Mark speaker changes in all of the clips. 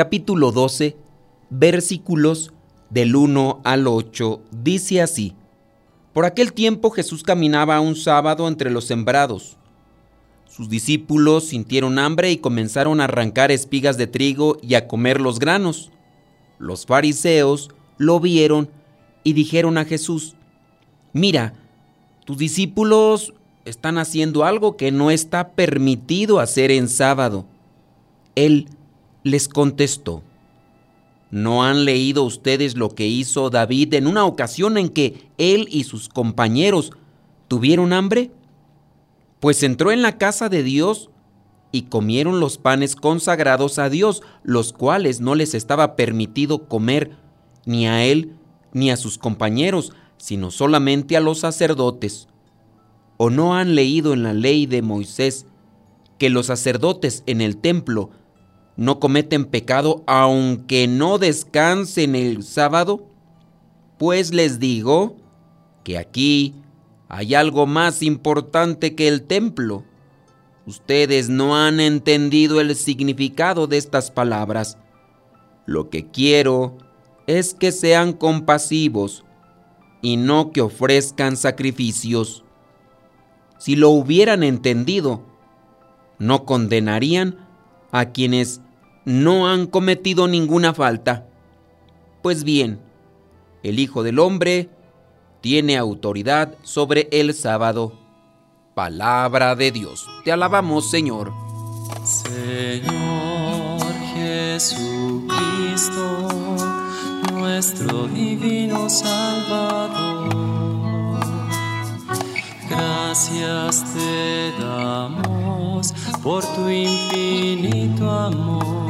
Speaker 1: capítulo 12 versículos del 1 al 8. Dice así, Por aquel tiempo Jesús caminaba un sábado entre los sembrados. Sus discípulos sintieron hambre y comenzaron a arrancar espigas de trigo y a comer los granos. Los fariseos lo vieron y dijeron a Jesús, Mira, tus discípulos están haciendo algo que no está permitido hacer en sábado. Él les contestó, ¿no han leído ustedes lo que hizo David en una ocasión en que él y sus compañeros tuvieron hambre? Pues entró en la casa de Dios y comieron los panes consagrados a Dios, los cuales no les estaba permitido comer ni a él ni a sus compañeros, sino solamente a los sacerdotes. ¿O no han leído en la ley de Moisés que los sacerdotes en el templo no cometen pecado aunque no descansen el sábado? Pues les digo que aquí hay algo más importante que el templo. Ustedes no han entendido el significado de estas palabras. Lo que quiero es que sean compasivos y no que ofrezcan sacrificios si lo hubieran entendido, no condenarían a quienes no han cometido ninguna falta. Pues bien, el Hijo del Hombre tiene autoridad sobre el sábado. Palabra de Dios. Te alabamos, Señor.
Speaker 2: Señor Jesucristo, nuestro divino Salvador Gracias te damos por tu infinito amor.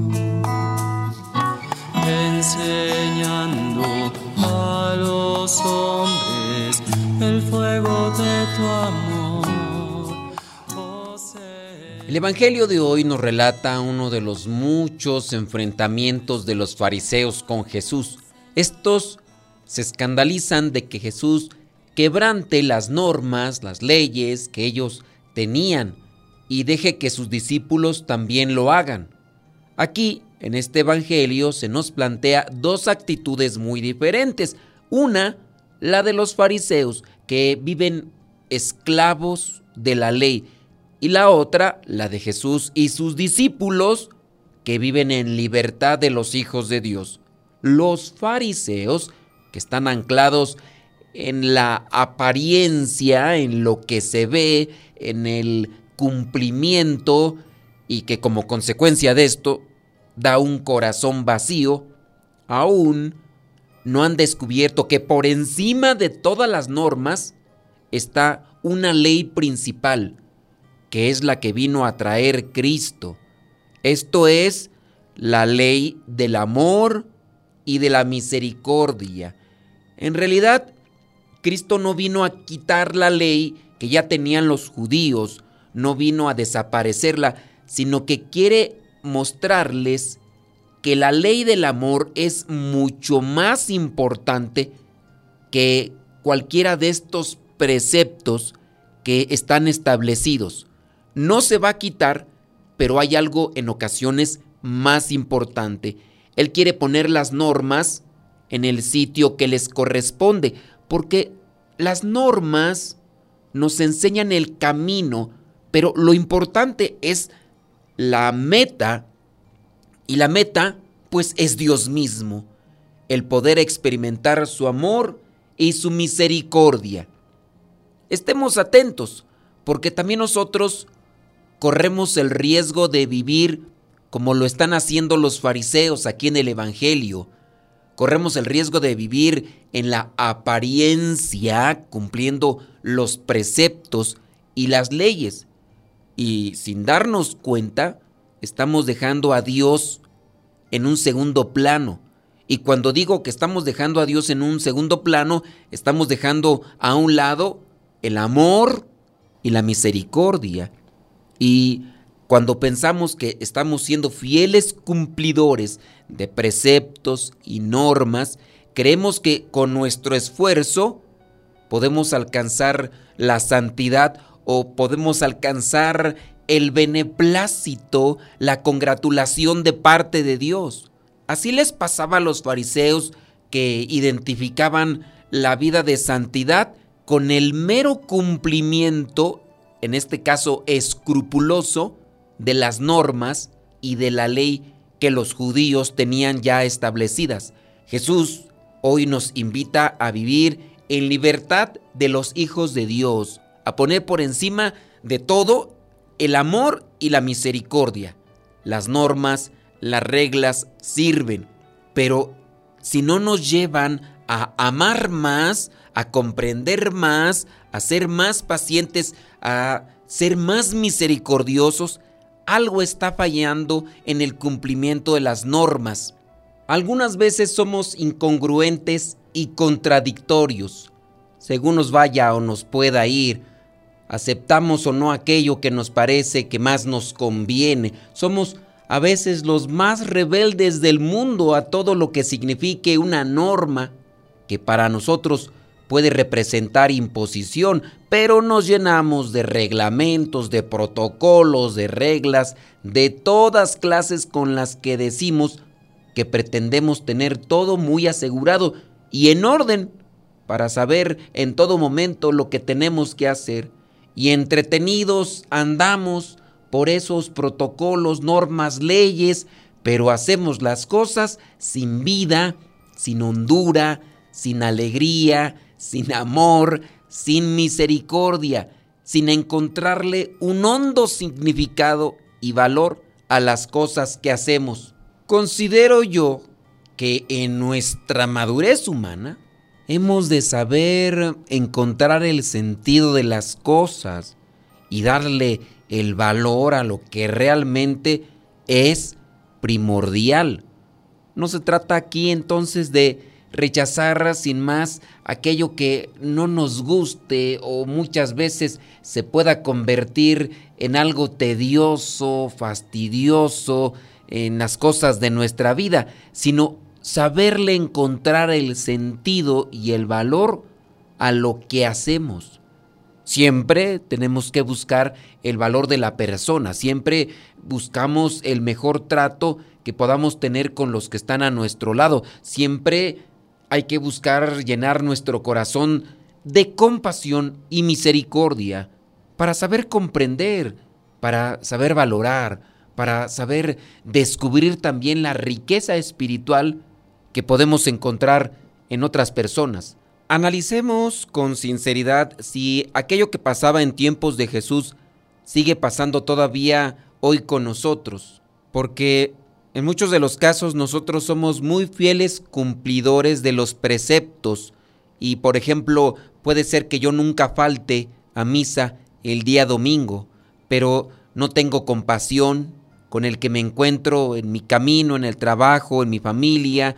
Speaker 2: enseñando a los hombres el fuego de tu amor. Oh,
Speaker 1: el Evangelio de hoy nos relata uno de los muchos enfrentamientos de los fariseos con Jesús. Estos se escandalizan de que Jesús quebrante las normas, las leyes que ellos tenían y deje que sus discípulos también lo hagan. Aquí, en este Evangelio, se nos plantea dos actitudes muy diferentes. Una, la de los fariseos, que viven esclavos de la ley, y la otra, la de Jesús y sus discípulos, que viven en libertad de los hijos de Dios. Los fariseos, que están anclados en la apariencia, en lo que se ve, en el cumplimiento y que como consecuencia de esto da un corazón vacío, aún no han descubierto que por encima de todas las normas está una ley principal, que es la que vino a traer Cristo. Esto es la ley del amor y de la misericordia. En realidad, Cristo no vino a quitar la ley que ya tenían los judíos, no vino a desaparecerla, sino que quiere mostrarles que la ley del amor es mucho más importante que cualquiera de estos preceptos que están establecidos. No se va a quitar, pero hay algo en ocasiones más importante. Él quiere poner las normas en el sitio que les corresponde porque las normas nos enseñan el camino, pero lo importante es la meta, y la meta pues es Dios mismo, el poder experimentar su amor y su misericordia. Estemos atentos, porque también nosotros corremos el riesgo de vivir como lo están haciendo los fariseos aquí en el Evangelio. Corremos el riesgo de vivir en la apariencia, cumpliendo los preceptos y las leyes. Y sin darnos cuenta, estamos dejando a Dios en un segundo plano. Y cuando digo que estamos dejando a Dios en un segundo plano, estamos dejando a un lado el amor y la misericordia. Y cuando pensamos que estamos siendo fieles cumplidores de preceptos y normas, creemos que con nuestro esfuerzo podemos alcanzar la santidad o podemos alcanzar el beneplácito, la congratulación de parte de Dios. Así les pasaba a los fariseos que identificaban la vida de santidad con el mero cumplimiento, en este caso escrupuloso, de las normas y de la ley que los judíos tenían ya establecidas. Jesús hoy nos invita a vivir en libertad de los hijos de Dios, a poner por encima de todo el amor y la misericordia. Las normas, las reglas sirven, pero si no nos llevan a amar más, a comprender más, a ser más pacientes, a ser más misericordiosos, algo está fallando en el cumplimiento de las normas. Algunas veces somos incongruentes y contradictorios. Según nos vaya o nos pueda ir, aceptamos o no aquello que nos parece que más nos conviene. Somos a veces los más rebeldes del mundo a todo lo que signifique una norma que para nosotros puede representar imposición, pero nos llenamos de reglamentos, de protocolos, de reglas, de todas clases con las que decimos que pretendemos tener todo muy asegurado y en orden para saber en todo momento lo que tenemos que hacer y entretenidos andamos por esos protocolos, normas, leyes, pero hacemos las cosas sin vida, sin hondura, sin alegría, sin amor, sin misericordia, sin encontrarle un hondo significado y valor a las cosas que hacemos. Considero yo que en nuestra madurez humana Hemos de saber encontrar el sentido de las cosas y darle el valor a lo que realmente es primordial. No se trata aquí entonces de rechazar sin más aquello que no nos guste o muchas veces se pueda convertir en algo tedioso, fastidioso en las cosas de nuestra vida, sino saberle encontrar el sentido y el valor a lo que hacemos. Siempre tenemos que buscar el valor de la persona, siempre buscamos el mejor trato que podamos tener con los que están a nuestro lado, siempre hay que buscar llenar nuestro corazón de compasión y misericordia para saber comprender, para saber valorar, para saber descubrir también la riqueza espiritual que podemos encontrar en otras personas. Analicemos con sinceridad si aquello que pasaba en tiempos de Jesús sigue pasando todavía hoy con nosotros, porque en muchos de los casos nosotros somos muy fieles cumplidores de los preceptos y por ejemplo puede ser que yo nunca falte a misa el día domingo, pero no tengo compasión con el que me encuentro en mi camino, en el trabajo, en mi familia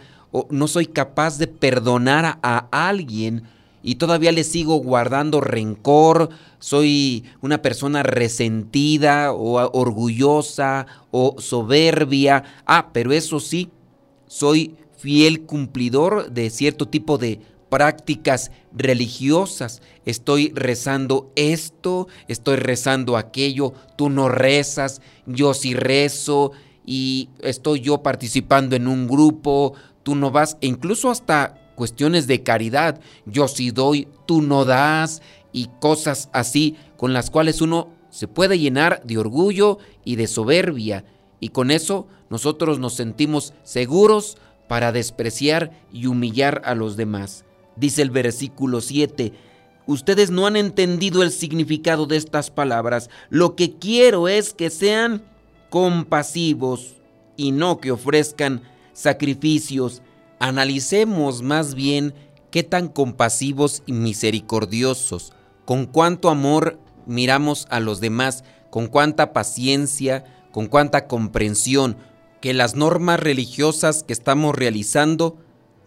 Speaker 1: no soy capaz de perdonar a, alguien y todavía le sigo guardando rencor, soy una persona resentida o orgullosa o soberbia. Ah, pero eso sí, soy fiel cumplidor de cierto tipo de prácticas religiosas. Estoy rezando esto, estoy rezando aquello, tú no rezas, yo sí rezo y estoy yo participando en un grupo, tú no vas, e incluso hasta cuestiones de caridad, yo sí doy, tú no das, y cosas así con las cuales uno se puede llenar de orgullo y de soberbia, y con eso nosotros nos sentimos seguros para despreciar y humillar a los demás. Dice el versículo 7, ustedes no han entendido el significado de estas palabras. Lo que quiero es que sean compasivos y no que ofrezcan sacrificios. Analicemos más bien qué tan compasivos y misericordiosos, con cuánto amor miramos a los demás, con cuánta paciencia, con cuánta comprensión, que las normas religiosas que estamos realizando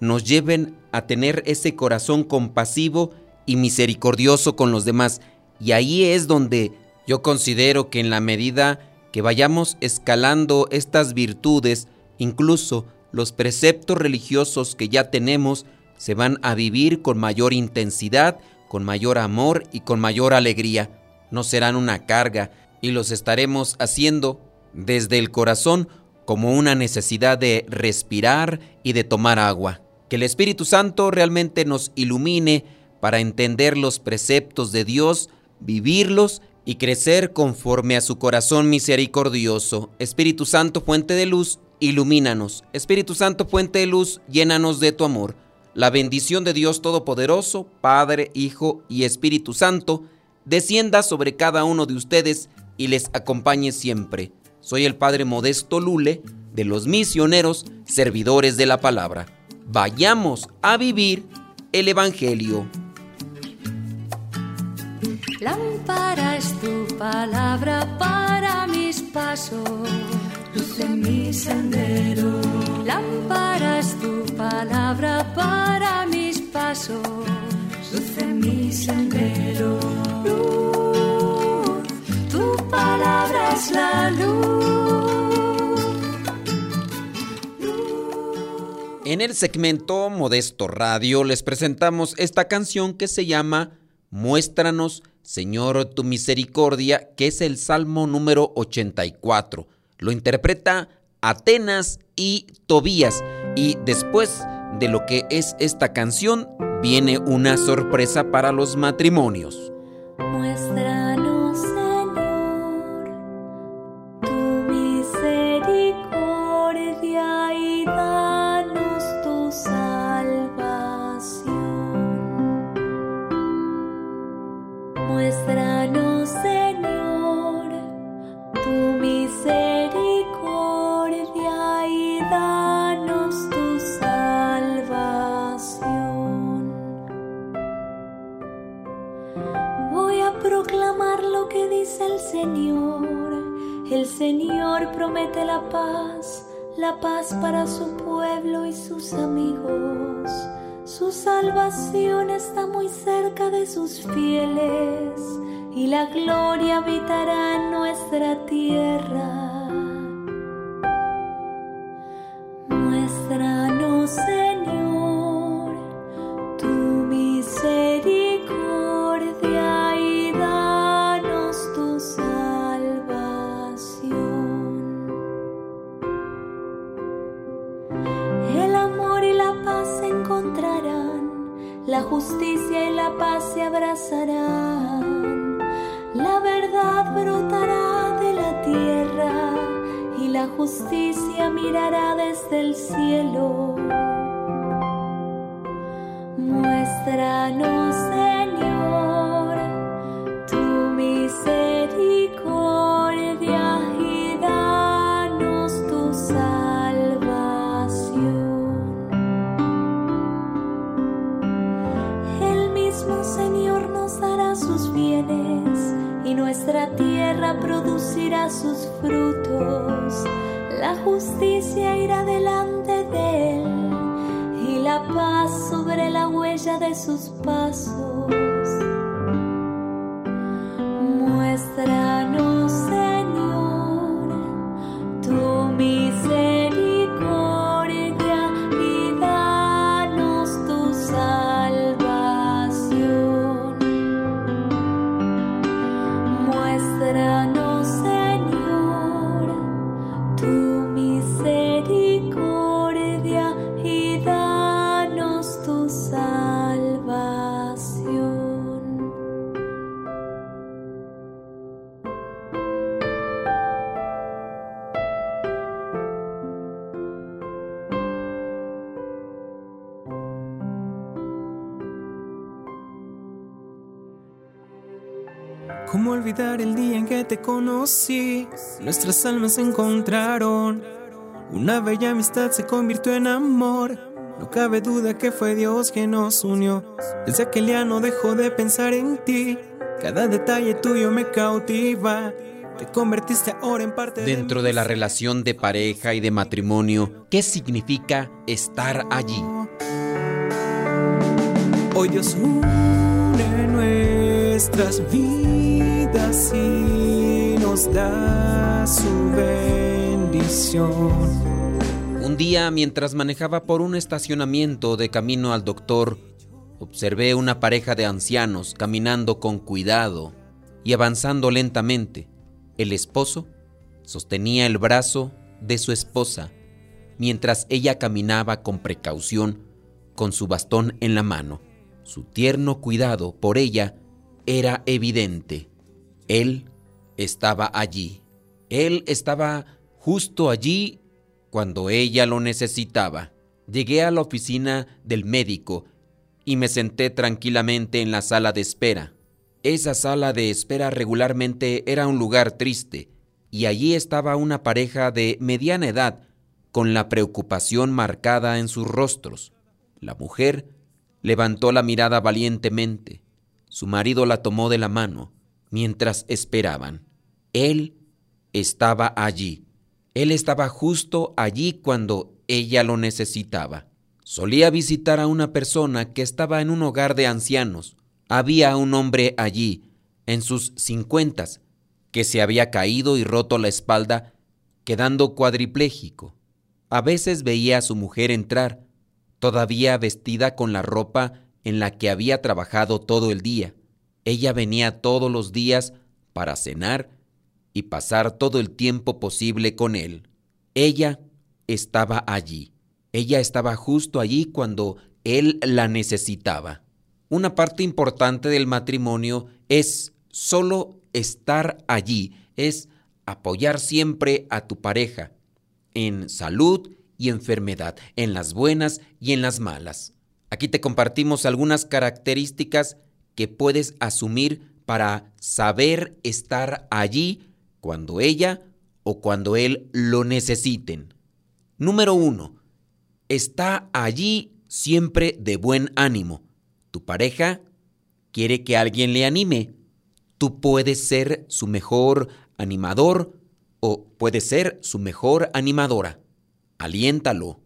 Speaker 1: nos lleven a tener ese corazón compasivo y misericordioso con los demás. Y ahí es donde yo considero que en la medida que vayamos escalando estas virtudes, incluso los preceptos religiosos que ya tenemos se van a vivir con mayor intensidad, con mayor amor y con mayor alegría. No serán una carga y los estaremos haciendo desde el corazón como una necesidad de respirar y de tomar agua. Que el Espíritu Santo realmente nos ilumine para entender los preceptos de Dios, vivirlos y crecer conforme a su corazón misericordioso. Espíritu Santo, fuente de luz, ilumínanos. Espíritu Santo, fuente de luz, llénanos de tu amor. La bendición de Dios Todopoderoso, Padre, Hijo y Espíritu Santo, descienda sobre cada uno de ustedes y les acompañe siempre. Soy el Padre Modesto Lule, de los misioneros, servidores de la palabra. Vayamos a vivir el Evangelio.
Speaker 3: Tu palabra para mis pasos, luz en mi sendero. Lámpara es tu palabra para mis pasos, luz en mi sendero. Luz, tu palabra es la luz.
Speaker 1: En el segmento Modesto Radio les presentamos esta canción que se llama Muéstranos, Señor, tu misericordia, que es el Salmo número 84. Lo interpreta Atenas y Tobías. Y después de lo que es esta canción, viene una sorpresa para los matrimonios.
Speaker 3: De sus fieles y la gloria habitará en nuestra tierra. Sus bienes y nuestra tierra producirá sus frutos. La justicia irá delante de él y la paz sobre la huella de sus pasos.
Speaker 4: Olvidar el día en que te conocí. Nuestras almas se encontraron. Una bella amistad se convirtió en amor. No cabe duda que fue Dios quien nos unió. Desde aquel día no dejo de pensar en ti. Cada detalle tuyo me cautiva. Te convertiste ahora en parte
Speaker 1: Dentro de, de la relación de pareja y de matrimonio, ¿qué significa estar allí?
Speaker 4: Hoy Dios nuestras vidas y nos da su bendición.
Speaker 1: Un día, mientras manejaba por un estacionamiento de camino al doctor, observé una pareja de ancianos caminando con cuidado y avanzando lentamente. El esposo sostenía el brazo de su esposa, mientras ella caminaba con precaución con su bastón en la mano. Su tierno cuidado por ella era evidente. Él estaba allí. Él estaba justo allí cuando ella lo necesitaba. Llegué a la oficina del médico y me senté tranquilamente en la sala de espera. Esa sala de espera regularmente era un lugar triste, y allí estaba una pareja de mediana edad, con la preocupación marcada en sus rostros. La mujer levantó la mirada valientemente. Su marido la tomó de la mano mientras esperaban. Él estaba allí. Él estaba justo allí cuando ella lo necesitaba. Solía visitar a una persona que estaba en un hogar de ancianos había un hombre allí, en sus cincuentas, que se había caído y roto la espalda, quedando cuadripléjico. A veces veía a su mujer entrar, todavía vestida con la ropa en la que había trabajado todo el día. Ella venía todos los días para cenar y pasar todo el tiempo posible con él. Ella estaba allí. Ella estaba justo allí cuando él la necesitaba. Una parte importante del matrimonio es solo estar allí, es apoyar siempre a tu pareja en salud y enfermedad, en las buenas y en las malas. Aquí te compartimos algunas características que puedes asumir para saber estar allí cuando ella o cuando él lo necesiten. Número uno, está allí siempre de buen ánimo. Tu pareja quiere que alguien le anime. Tú puedes ser su mejor animador o puedes ser su mejor animadora. Aliéntalo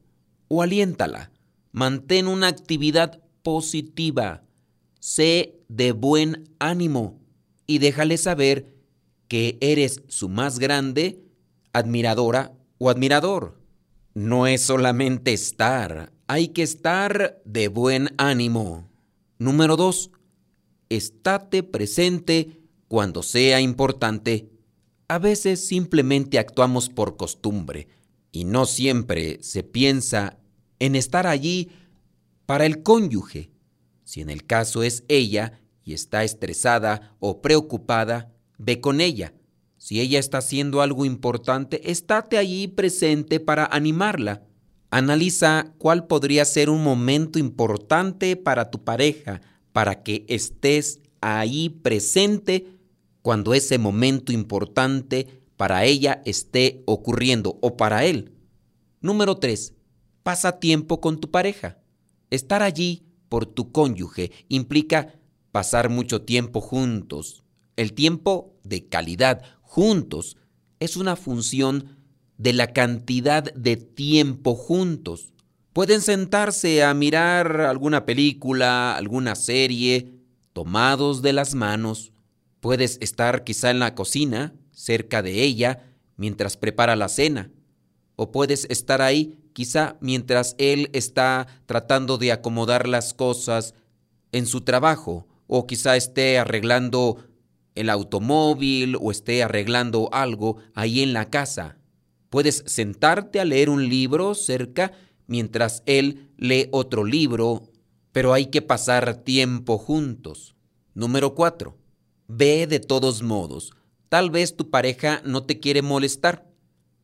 Speaker 1: o aliéntala. Mantén una actividad positiva. Sé de buen ánimo y déjale saber que eres su más grande admiradora o admirador. No es solamente estar, hay que estar de buen ánimo. Número dos, estate presente cuando sea importante. A veces simplemente actuamos por costumbre y no siempre se piensa en estar allí para el cónyuge. Si en el caso es ella y está estresada o preocupada, ve con ella. Si ella está haciendo algo importante, estate allí presente para animarla. Analiza cuál podría ser un momento importante para tu pareja, para que estés ahí presente cuando ese momento importante para ella esté ocurriendo o para él. Número 3. Pasa tiempo con tu pareja. Estar allí por tu cónyuge implica pasar mucho tiempo juntos. El tiempo de calidad juntos es una función de la cantidad de tiempo juntos. Pueden sentarse a mirar alguna película, alguna serie, tomados de las manos. Puedes estar quizá en la cocina, cerca de ella, mientras prepara la cena. O puedes estar ahí quizá mientras él está tratando de acomodar las cosas en su trabajo, o quizá esté arreglando el automóvil o esté arreglando algo ahí en la casa. Puedes sentarte a leer un libro cerca mientras él lee otro libro, pero hay que pasar tiempo juntos. Número 4. Ve de todos modos. Tal vez tu pareja no te quiere molestar.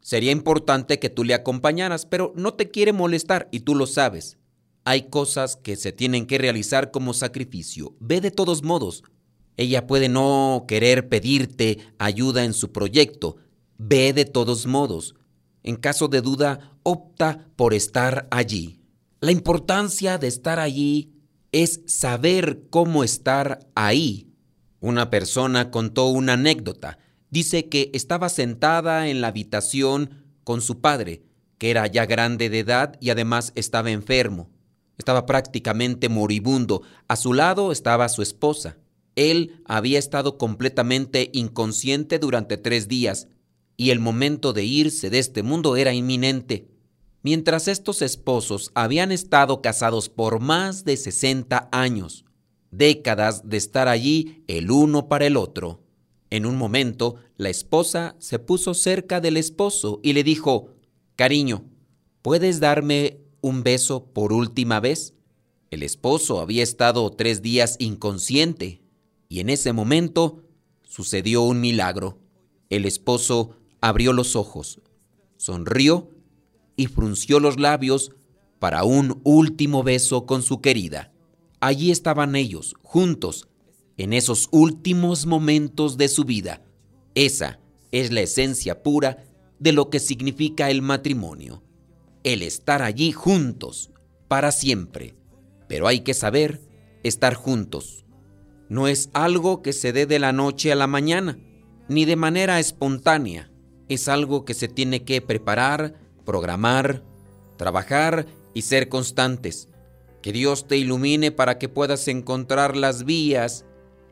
Speaker 1: Sería importante que tú le acompañaras, pero no te quiere molestar y tú lo sabes. Hay cosas que se tienen que realizar como sacrificio. Ve de todos modos. Ella puede no querer pedirte ayuda en su proyecto. Ve de todos modos. En caso de duda, opta por estar allí. La importancia de estar allí es saber cómo estar ahí. Una persona contó una anécdota. Dice que estaba sentada en la habitación con su padre, que era ya grande de edad y además estaba enfermo. Estaba prácticamente moribundo. A su lado estaba su esposa. Él había estado completamente inconsciente durante tres días y el momento de irse de este mundo era inminente. Mientras estos esposos habían estado casados por más de 60 años, décadas de estar allí el uno para el otro. En un momento, la esposa se puso cerca del esposo y le dijo, Cariño, ¿puedes darme un beso por última vez? El esposo había estado tres días inconsciente y en ese momento sucedió un milagro. El esposo abrió los ojos, sonrió y frunció los labios para un último beso con su querida. Allí estaban ellos, juntos, en esos últimos momentos de su vida. Esa es la esencia pura de lo que significa el matrimonio, el estar allí juntos, para siempre. Pero hay que saber estar juntos. No es algo que se dé de la noche a la mañana, ni de manera espontánea. Es algo que se tiene que preparar, programar, trabajar y ser constantes. Que Dios te ilumine para que puedas encontrar las vías,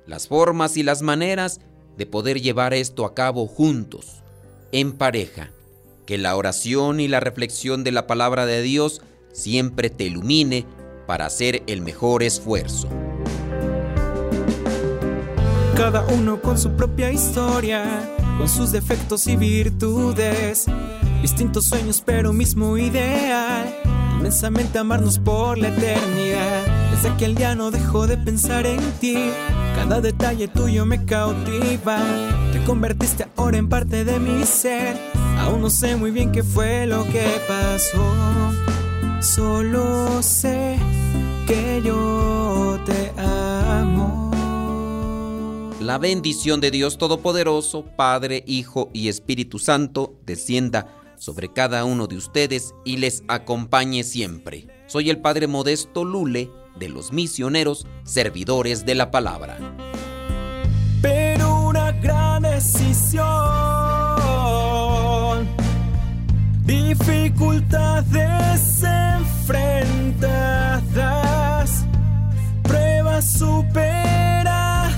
Speaker 1: las formas y las maneras de poder llevar esto a cabo juntos en pareja. Que la oración y la reflexión de la palabra de Dios siempre te ilumine para hacer el mejor esfuerzo.
Speaker 4: Cada uno con su propia historia, con sus defectos y virtudes, distintos sueños pero mismo ideal, inmensamente amarnos por la eternidad. Desde aquel día no dejo de pensar en ti, cada detalle tuyo me cautiva convertiste ahora en parte de mi ser. Aún no sé muy bien qué fue lo que pasó. Solo sé que yo te amo.
Speaker 1: La bendición de Dios Todopoderoso, Padre, Hijo y Espíritu Santo, descienda sobre cada uno de ustedes y les acompañe siempre. Soy el Padre Modesto Lule de los misioneros servidores de la palabra. Pero una gran decisión, dificultades enfrentadas, pruebas superadas